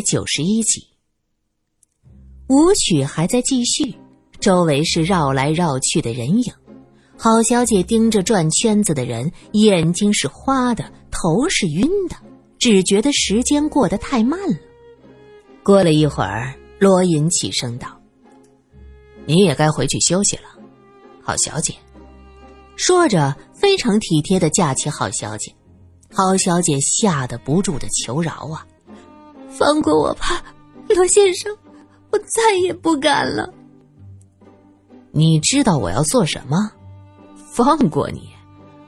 九十一集，舞曲还在继续，周围是绕来绕去的人影。郝小姐盯着转圈子的人，眼睛是花的，头是晕的，只觉得时间过得太慢了。过了一会儿，罗隐起声道：“你也该回去休息了，郝小姐。”说着，非常体贴的架起郝小姐。郝小姐吓得不住的求饶啊。放过我吧，罗先生，我再也不敢了。你知道我要做什么？放过你，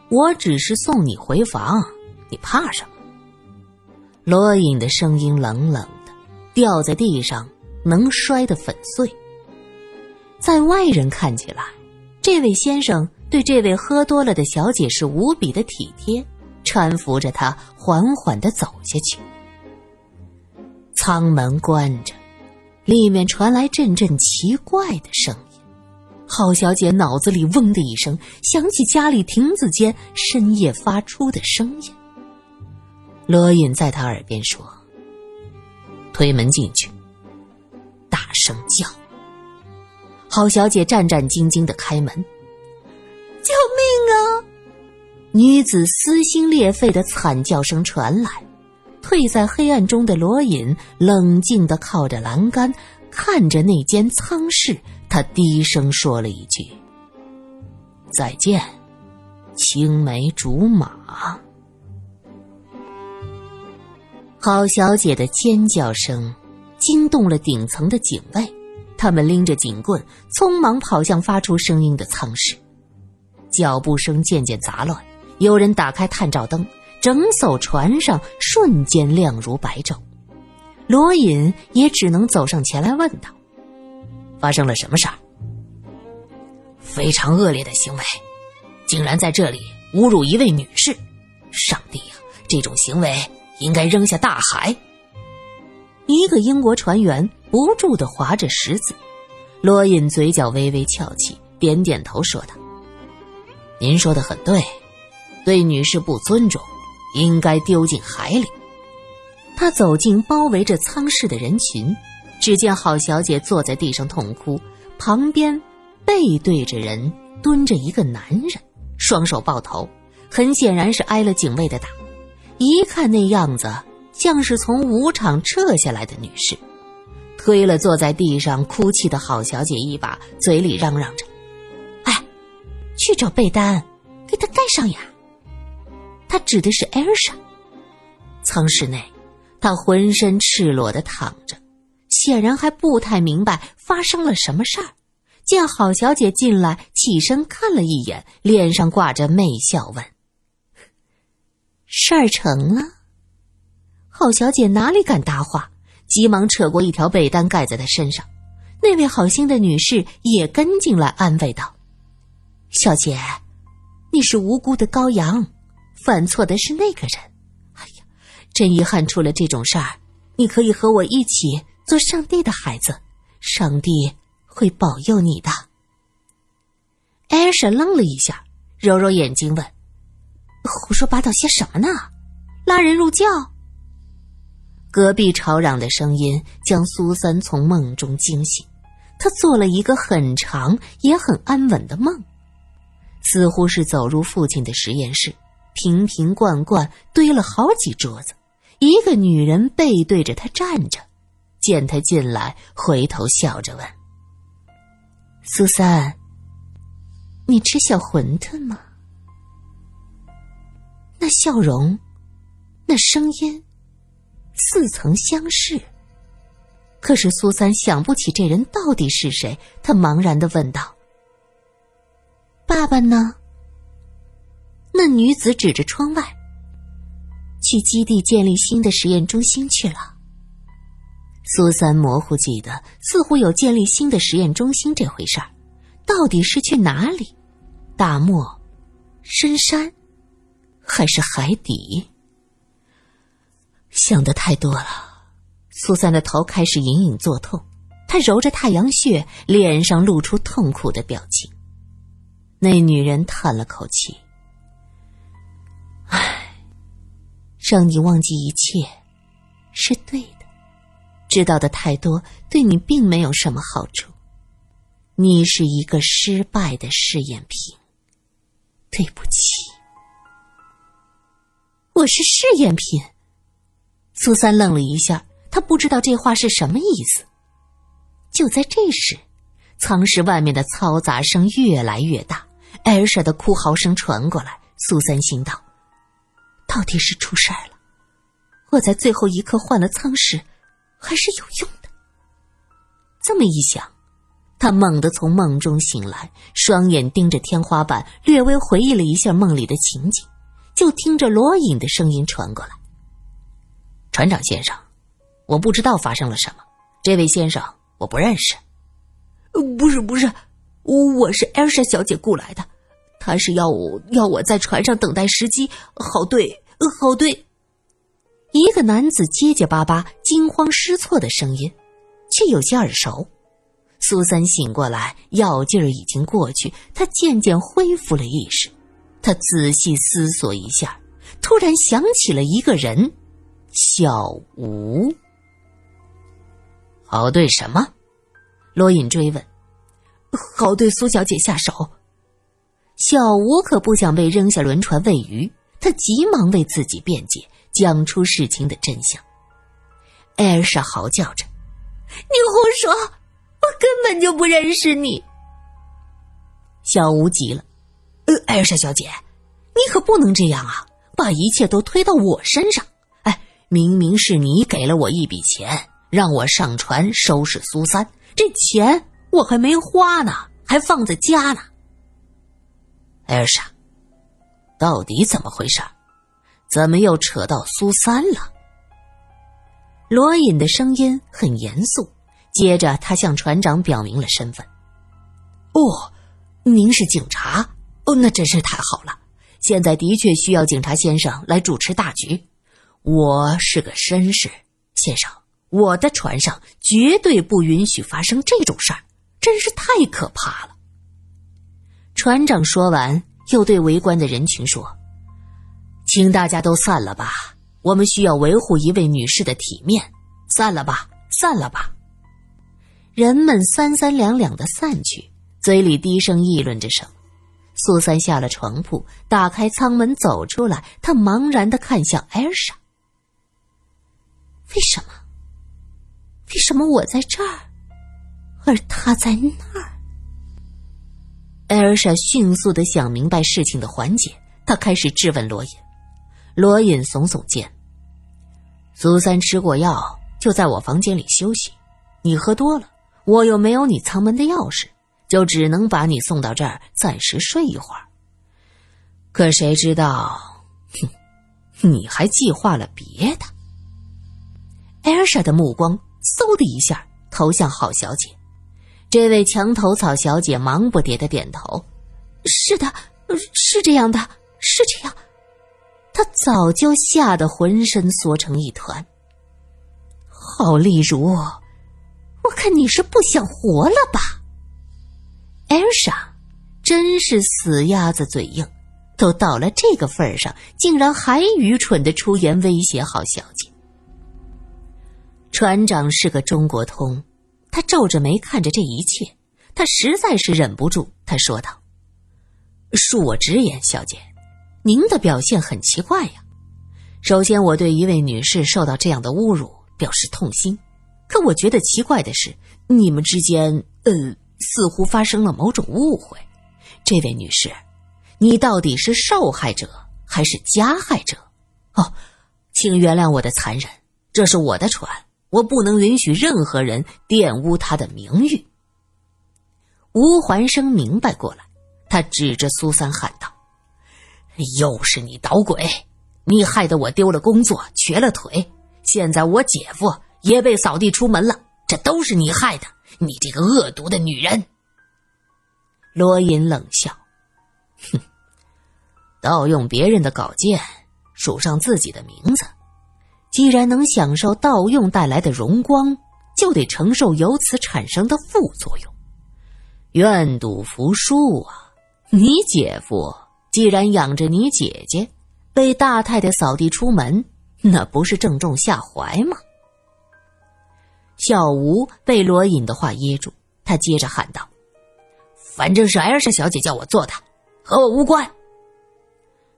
我只是送你回房，你怕什么？罗隐的声音冷冷的，掉在地上能摔得粉碎。在外人看起来，这位先生对这位喝多了的小姐是无比的体贴，搀扶着她缓缓的走下去。舱门关着，里面传来阵阵奇怪的声音。郝小姐脑子里嗡的一声，想起家里亭子间深夜发出的声音。罗隐在她耳边说：“推门进去，大声叫。”郝小姐战战兢兢的开门：“救命啊！”女子撕心裂肺的惨叫声传来。退在黑暗中的罗隐冷静的靠着栏杆，看着那间舱室。他低声说了一句：“再见，青梅竹马。”郝小姐的尖叫声惊动了顶层的警卫，他们拎着警棍，匆忙跑向发出声音的舱室。脚步声渐渐杂乱，有人打开探照灯。整艘船上瞬间亮如白昼，罗隐也只能走上前来问道：“发生了什么事儿？”非常恶劣的行为，竟然在这里侮辱一位女士！上帝呀，这种行为应该扔下大海！一个英国船员不住的划着石子，罗隐嘴角微微翘起，点点头说道：“您说的很对，对女士不尊重。”应该丢进海里。他走进包围着舱室的人群，只见郝小姐坐在地上痛哭，旁边背对着人蹲着一个男人，双手抱头，很显然是挨了警卫的打。一看那样子，像是从舞场撤下来的女士，推了坐在地上哭泣的郝小姐一把，嘴里嚷嚷着：“哎，去找被单，给她盖上呀。”他指的是艾尔莎。舱室内，他浑身赤裸的躺着，显然还不太明白发生了什么事儿。见郝小姐进来，起身看了一眼，脸上挂着媚笑，问：“事儿成了？”郝小姐哪里敢搭话，急忙扯过一条被单盖在他身上。那位好心的女士也跟进来安慰道：“小姐，你是无辜的羔羊。”犯错的是那个人，哎呀，真遗憾出了这种事儿。你可以和我一起做上帝的孩子，上帝会保佑你的。艾尔莎愣了一下，揉揉眼睛问：“胡说八道些什么呢？拉人入教？”隔壁吵嚷的声音将苏三从梦中惊醒，他做了一个很长也很安稳的梦，似乎是走入父亲的实验室。瓶瓶罐罐堆了好几桌子，一个女人背对着他站着，见他进来，回头笑着问：“苏三，你吃小馄饨吗？”那笑容，那声音，似曾相识。可是苏三想不起这人到底是谁，他茫然的问道：“爸爸呢？”女子指着窗外，去基地建立新的实验中心去了。苏三模糊记得，似乎有建立新的实验中心这回事儿，到底是去哪里？大漠、深山，还是海底？想的太多了，苏三的头开始隐隐作痛，他揉着太阳穴，脸上露出痛苦的表情。那女人叹了口气。唉让你忘记一切，是对的。知道的太多，对你并没有什么好处。你是一个失败的试验品。对不起，我是试验品。苏三愣了一下，他不知道这话是什么意思。就在这时，舱室外面的嘈杂声越来越大，艾尔莎的哭嚎声传过来。苏三心道：“到底是出事儿了。我在最后一刻换了舱室，还是有用的。”这么一想，他猛地从梦中醒来，双眼盯着天花板，略微回忆了一下梦里的情景，就听着罗隐的声音传过来：“船长先生，我不知道发生了什么，这位先生我不认识。”“不是，不是，我是艾莎小姐雇来的。”他是要我要我在船上等待时机，好对好对。一个男子结结巴巴、惊慌失措的声音，却有些耳熟。苏三醒过来，药劲儿已经过去，他渐渐恢复了意识。他仔细思索一下，突然想起了一个人——小吴。好对什么？罗隐追问。好对苏小姐下手。小吴可不想被扔下轮船喂鱼，他急忙为自己辩解，讲出事情的真相。艾尔莎嚎叫着：“你胡说！我根本就不认识你！”小吴急了：“呃，艾尔莎小姐，你可不能这样啊！把一切都推到我身上。哎，明明是你给了我一笔钱，让我上船收拾苏三，这钱我还没花呢，还放在家呢。”艾尔莎，到底怎么回事？怎么又扯到苏三了？罗隐的声音很严肃，接着他向船长表明了身份。哦，您是警察？哦，那真是太好了。现在的确需要警察先生来主持大局。我是个绅士，先生，我的船上绝对不允许发生这种事儿，真是太可怕了。船长说完，又对围观的人群说：“请大家都散了吧，我们需要维护一位女士的体面。散了吧，散了吧。”人们三三两两的散去，嘴里低声议论着什么。苏三下了床铺，打开舱门走出来，他茫然的看向艾尔莎：“为什么？为什么我在这儿，而他在那儿？”艾尔莎迅速的想明白事情的环节，他开始质问罗隐。罗隐耸耸肩：“苏三吃过药，就在我房间里休息。你喝多了，我又没有你舱门的钥匙，就只能把你送到这儿暂时睡一会儿。可谁知道，哼，你还计划了别的。”艾尔莎的目光嗖的一下投向郝小姐。这位墙头草小姐忙不迭的点头：“是的，是这样的，是这样。”她早就吓得浑身缩成一团。郝丽如，我看你是不想活了吧？艾尔莎，真是死鸭子嘴硬，都到了这个份上，竟然还愚蠢的出言威胁郝小姐。船长是个中国通。他皱着眉看着这一切，他实在是忍不住。他说道：“恕我直言，小姐，您的表现很奇怪呀。首先，我对一位女士受到这样的侮辱表示痛心。可我觉得奇怪的是，你们之间，呃，似乎发生了某种误会。这位女士，你到底是受害者还是加害者？哦，请原谅我的残忍，这是我的船。”我不能允许任何人玷污他的名誉。吴环生明白过来，他指着苏三喊道：“又是你捣鬼！你害得我丢了工作，瘸了腿，现在我姐夫也被扫地出门了，这都是你害的！你这个恶毒的女人！”罗隐冷笑：“哼，盗用别人的稿件，署上自己的名字。”既然能享受盗用带来的荣光，就得承受由此产生的副作用。愿赌服输啊！你姐夫既然养着你姐姐，被大太太扫地出门，那不是正中下怀吗？小吴被罗隐的话噎住，他接着喊道：“反正是艾尔莎小姐叫我做的，和我无关。”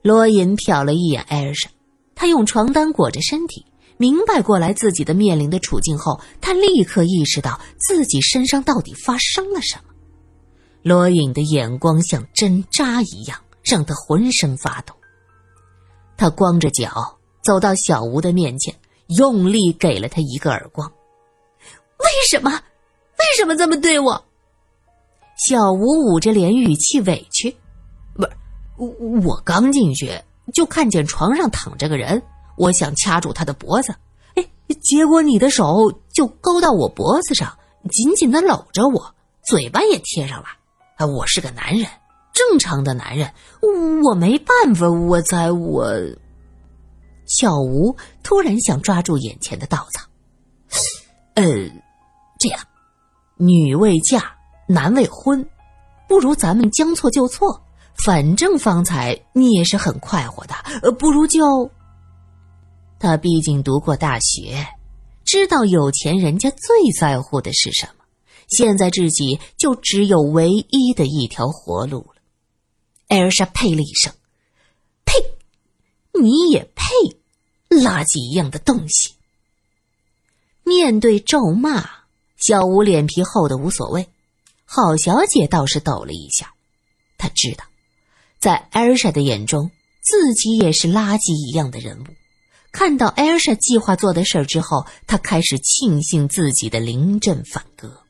罗隐瞟了一眼艾尔莎，他用床单裹着身体，明白过来自己的面临的处境后，他立刻意识到自己身上到底发生了什么。罗隐的眼光像针扎一样，让他浑身发抖。他光着脚走到小吴的面前，用力给了他一个耳光。为什么？为什么这么对我？小吴捂着脸，语气委屈。不是，我刚进去就看见床上躺着个人，我想掐住他的脖子，哎，结果你的手就勾到我脖子上，紧紧的搂着我，嘴巴也贴上了。啊，我是个男人，正常的男人，我没办法，我在我。小吴突然想抓住眼前的稻草，呃，这样，女未嫁，男未婚，不如咱们将错就错。反正方才你也是很快活的，呃，不如就。他毕竟读过大学，知道有钱人家最在乎的是什么。现在自己就只有唯一的一条活路了。艾尔莎呸了一声：“呸！你也配？垃圾一样的东西！”面对咒骂，小吴脸皮厚的无所谓。郝小姐倒是抖了一下，她知道，在艾尔莎的眼中，自己也是垃圾一样的人物。看到艾尔莎计划做的事儿之后，她开始庆幸自己的临阵反戈。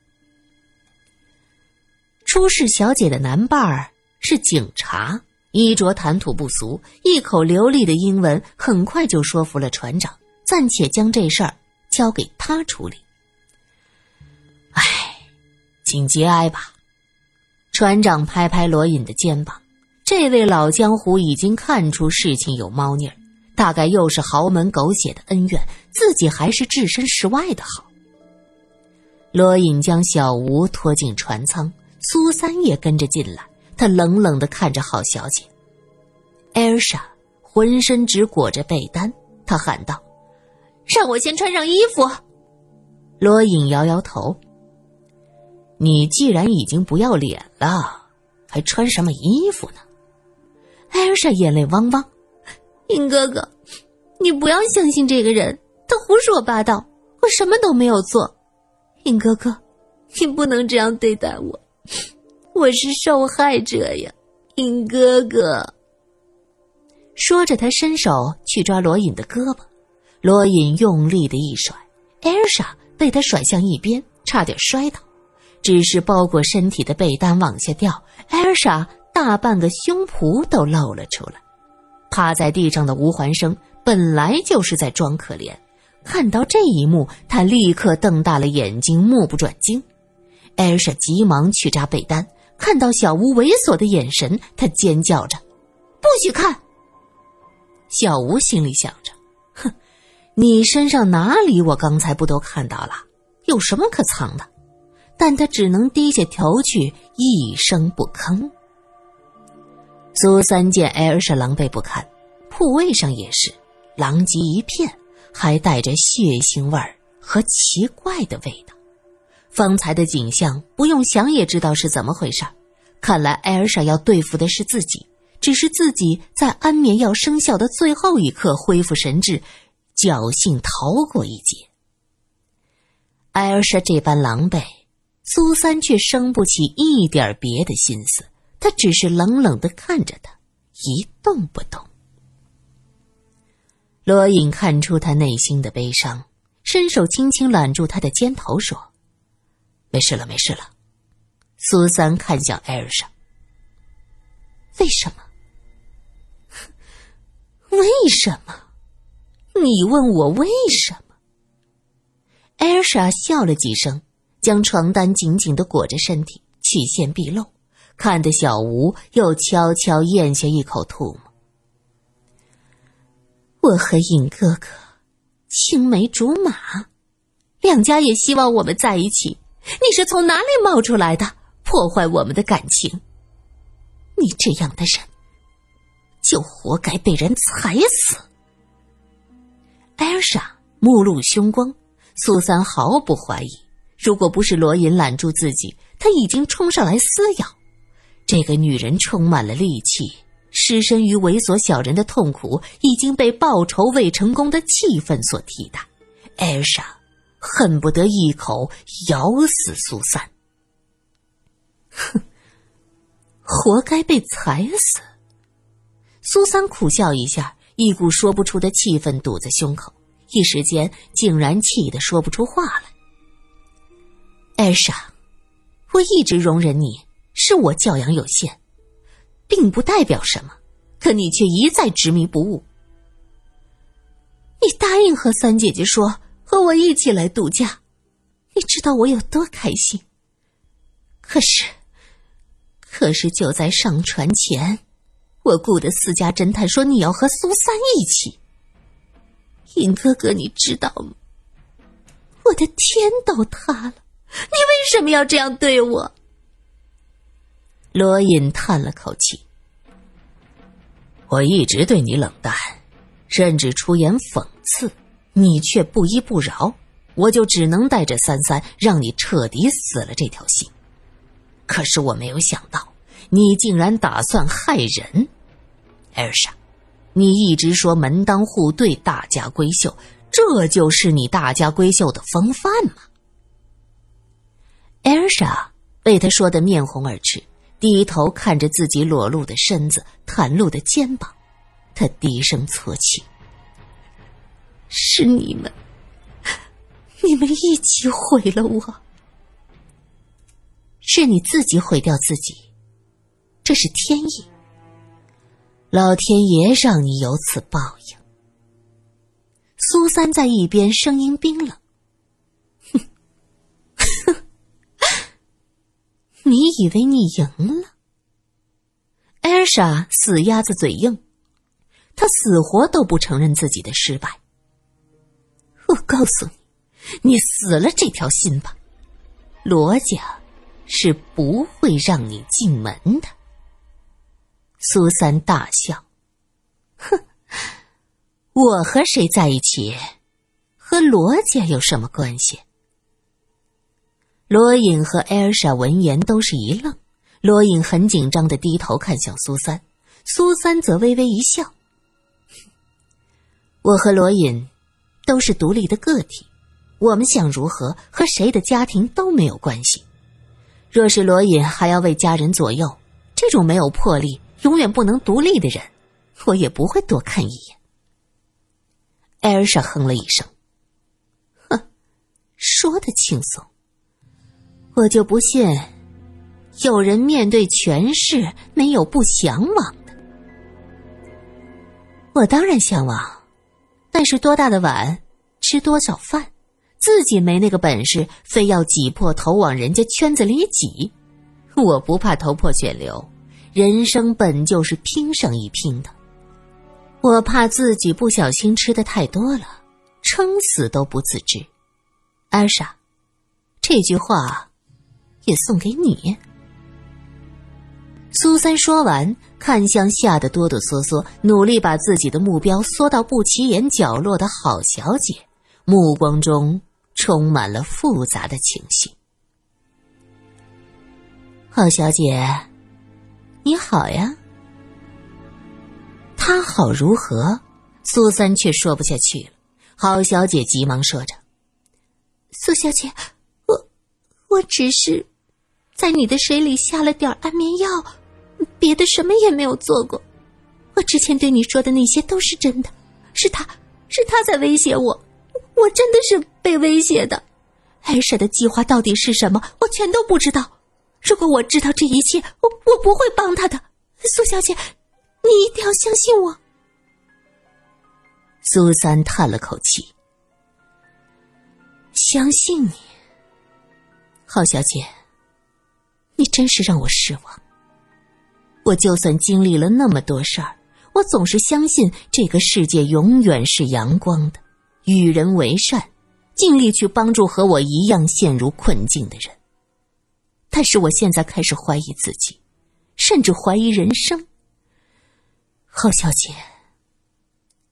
出事小姐的男伴儿是警察，衣着谈吐不俗，一口流利的英文，很快就说服了船长，暂且将这事儿交给他处理。唉，请节哀吧。船长拍拍罗隐的肩膀，这位老江湖已经看出事情有猫腻儿，大概又是豪门狗血的恩怨，自己还是置身事外的好。罗隐将小吴拖进船舱。苏三也跟着进来，他冷冷的看着郝小姐。艾尔莎浑身只裹着被单，她喊道：“让我先穿上衣服。”罗隐摇摇头：“你既然已经不要脸了，还穿什么衣服呢？”艾尔莎眼泪汪汪：“尹哥哥，你不要相信这个人，他胡说八道，我什么都没有做。尹哥哥，你不能这样对待我。”我是受害者呀，尹哥哥。说着，他伸手去抓罗隐的胳膊，罗隐用力的一甩，艾尔莎被他甩向一边，差点摔倒。只是包裹身体的被单往下掉，艾尔莎大半个胸脯都露了出来。趴在地上的吴环生本来就是在装可怜，看到这一幕，他立刻瞪大了眼睛，目不转睛。艾尔莎急忙去扎被单，看到小吴猥琐的眼神，她尖叫着：“不许看！”小吴心里想着：“哼，你身上哪里我刚才不都看到了？有什么可藏的？”但他只能低下头去，一声不吭。苏三见艾尔莎狼狈不堪，铺位上也是狼藉一片，还带着血腥味儿和奇怪的味道。方才的景象不用想也知道是怎么回事看来艾尔莎要对付的是自己，只是自己在安眠药生效的最后一刻恢复神智，侥幸逃过一劫。艾尔莎这般狼狈，苏三却生不起一点别的心思，他只是冷冷的看着他，一动不动。罗隐看出他内心的悲伤，伸手轻轻揽住他的肩头，说。没事了，没事了。苏三看向艾尔莎。为什么？为什么？你问我为什么？艾尔莎笑了几声，将床单紧紧的裹着身体，曲线毕露，看得小吴又悄悄咽下一口唾沫。我和尹哥哥青梅竹马，两家也希望我们在一起。你是从哪里冒出来的，破坏我们的感情？你这样的人，就活该被人踩死。艾尔莎目露凶光，苏三毫不怀疑，如果不是罗隐揽住自己，他已经冲上来撕咬。这个女人充满了戾气，失身于猥琐小人的痛苦已经被报仇未成功的气愤所替代。艾莎恨不得一口咬死苏三。哼，活该被踩死。苏三苦笑一下，一股说不出的气愤堵在胸口，一时间竟然气得说不出话来。艾莎，我一直容忍你。是我教养有限，并不代表什么，可你却一再执迷不悟。你答应和三姐姐说和我一起来度假，你知道我有多开心。可是，可是就在上船前，我雇的私家侦探说你要和苏三一起。尹哥哥，你知道吗？我的天都塌了！你为什么要这样对我？罗隐叹了口气：“我一直对你冷淡，甚至出言讽刺，你却不依不饶，我就只能带着三三，让你彻底死了这条心。可是我没有想到，你竟然打算害人，艾尔莎，你一直说门当户对、大家闺秀，这就是你大家闺秀的风范吗？”艾尔莎被他说的面红耳赤。低头看着自己裸露的身子、袒露的肩膀，他低声啜泣：“是你们，你们一起毁了我，是你自己毁掉自己，这是天意。老天爷让你有此报应。”苏三在一边声音冰冷：“你以为你赢了？艾尔莎死鸭子嘴硬，她死活都不承认自己的失败。我告诉你，你死了这条心吧，罗家是不会让你进门的。苏三大笑，哼，我和谁在一起，和罗家有什么关系？罗隐和艾尔莎闻言都是一愣，罗隐很紧张的低头看向苏三，苏三则微微一笑：“我和罗隐都是独立的个体，我们想如何和谁的家庭都没有关系。若是罗隐还要为家人左右，这种没有魄力、永远不能独立的人，我也不会多看一眼。”艾尔莎哼了一声：“哼，说的轻松。”我就不信，有人面对权势没有不向往的。我当然向往，但是多大的碗吃多少饭，自己没那个本事，非要挤破头往人家圈子里挤。我不怕头破血流，人生本就是拼上一拼的。我怕自己不小心吃的太多了，撑死都不自知。安莎，这句话。也送给你。苏三说完，看向吓得哆哆嗦嗦、努力把自己的目标缩到不起眼角落的好小姐，目光中充满了复杂的情绪。好小姐，你好呀。他好如何？苏三却说不下去了。好小姐急忙说着：“苏小姐，我我只是……”在你的水里下了点安眠药，别的什么也没有做过。我之前对你说的那些都是真的，是他，是他在威胁我，我真的是被威胁的。艾莎的计划到底是什么，我全都不知道。如果我知道这一切，我我不会帮他的。苏小姐，你一定要相信我。苏三叹了口气，相信你，郝小姐。真是让我失望。我就算经历了那么多事儿，我总是相信这个世界永远是阳光的，与人为善，尽力去帮助和我一样陷入困境的人。但是我现在开始怀疑自己，甚至怀疑人生。郝小姐，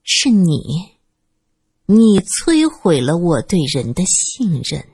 是你你摧毁了我对人的信任。